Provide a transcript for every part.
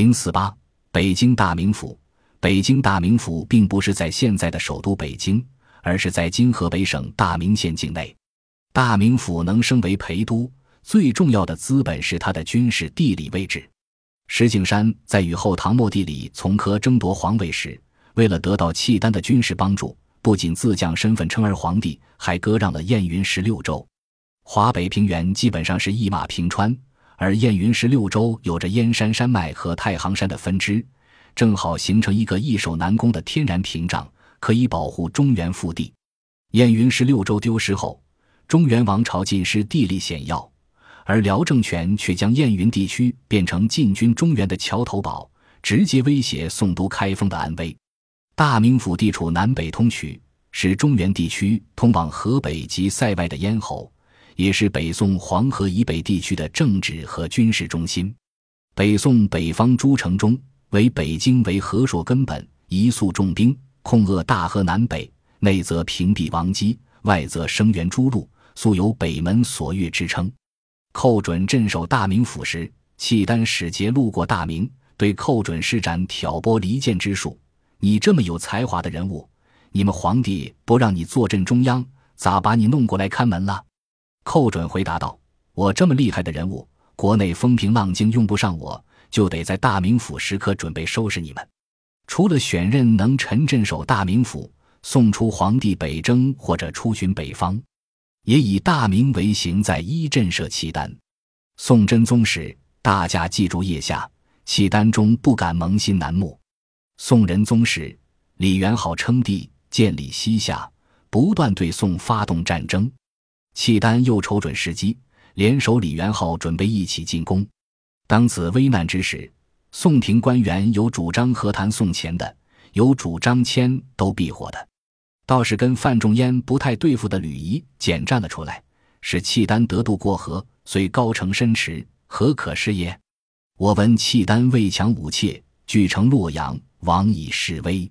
零四八，北京大名府。北京大名府并不是在现在的首都北京，而是在今河北省大名县境内。大名府能升为陪都，最重要的资本是它的军事地理位置。石景山在与后唐末帝李从珂争夺皇位时，为了得到契丹的军事帮助，不仅自降身份称儿皇帝，还割让了燕云十六州。华北平原基本上是一马平川。而燕云十六州有着燕山山脉和太行山的分支，正好形成一个易守难攻的天然屏障，可以保护中原腹地。燕云十六州丢失后，中原王朝尽失地利险要，而辽政权却将燕云地区变成进军中原的桥头堡，直接威胁宋都开封的安危。大名府地处南北通衢，是中原地区通往河北及塞外的咽喉。也是北宋黄河以北地区的政治和军事中心。北宋北方诸城中，为北京为河朔根本，一速重兵，控扼大河南北，内则屏蔽王基，外则声援诸路，素有北门锁钥之称。寇准镇守大名府时，契丹使节路过大名，对寇准施展挑拨离间之术：“你这么有才华的人物，你们皇帝不让你坐镇中央，咋把你弄过来看门了？”寇准回答道：“我这么厉害的人物，国内风平浪静用不上我，就得在大名府时刻准备收拾你们。除了选任能臣镇守大名府，送出皇帝北征或者出巡北方，也以大名为行，在一震慑契丹。宋真宗时，大家记住腋下，契丹中不敢蒙心南木。宋仁宗时，李元昊称帝，建立西夏，不断对宋发动战争。”契丹又瞅准时机，联手李元昊，准备一起进攻。当此危难之时，宋廷官员有主张和谈送钱的，有主张签都避火的。倒是跟范仲淹不太对付的吕夷简站了出来，使契丹得渡过河，虽高城深池，何可失也？我闻契丹未强武切，据城洛阳，王以示威，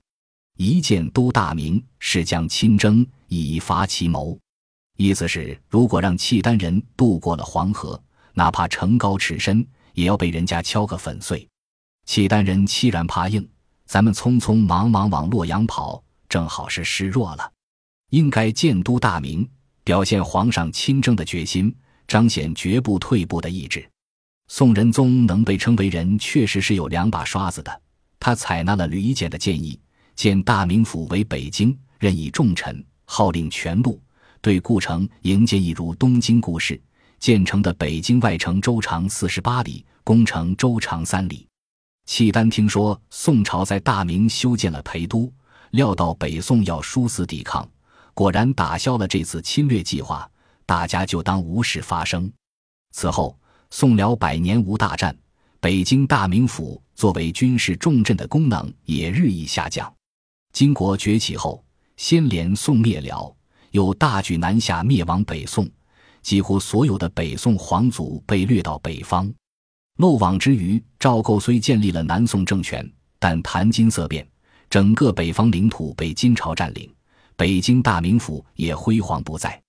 一见都大名，是将亲征，以伐其谋。意思是，如果让契丹人渡过了黄河，哪怕城高尺深，也要被人家敲个粉碎。契丹人欺软怕硬，咱们匆匆忙忙往洛阳跑，正好是示弱了。应该建都大明，表现皇上亲征的决心，彰显绝不退步的意志。宋仁宗能被称为人，确实是有两把刷子的。他采纳了吕夷简的建议，建大名府为北京，任以重臣，号令全路。对故城营建一如东京故事，建成的北京外城周长四十八里，宫城周长三里。契丹听说宋朝在大明修建了陪都，料到北宋要殊死抵抗，果然打消了这次侵略计划，大家就当无事发生。此后，宋辽百年无大战，北京大名府作为军事重镇的功能也日益下降。金国崛起后，先连宋灭辽。又大举南下灭亡北宋，几乎所有的北宋皇族被掠到北方。漏网之鱼，赵构虽建立了南宋政权，但谈金色变，整个北方领土被金朝占领，北京大名府也辉煌不再。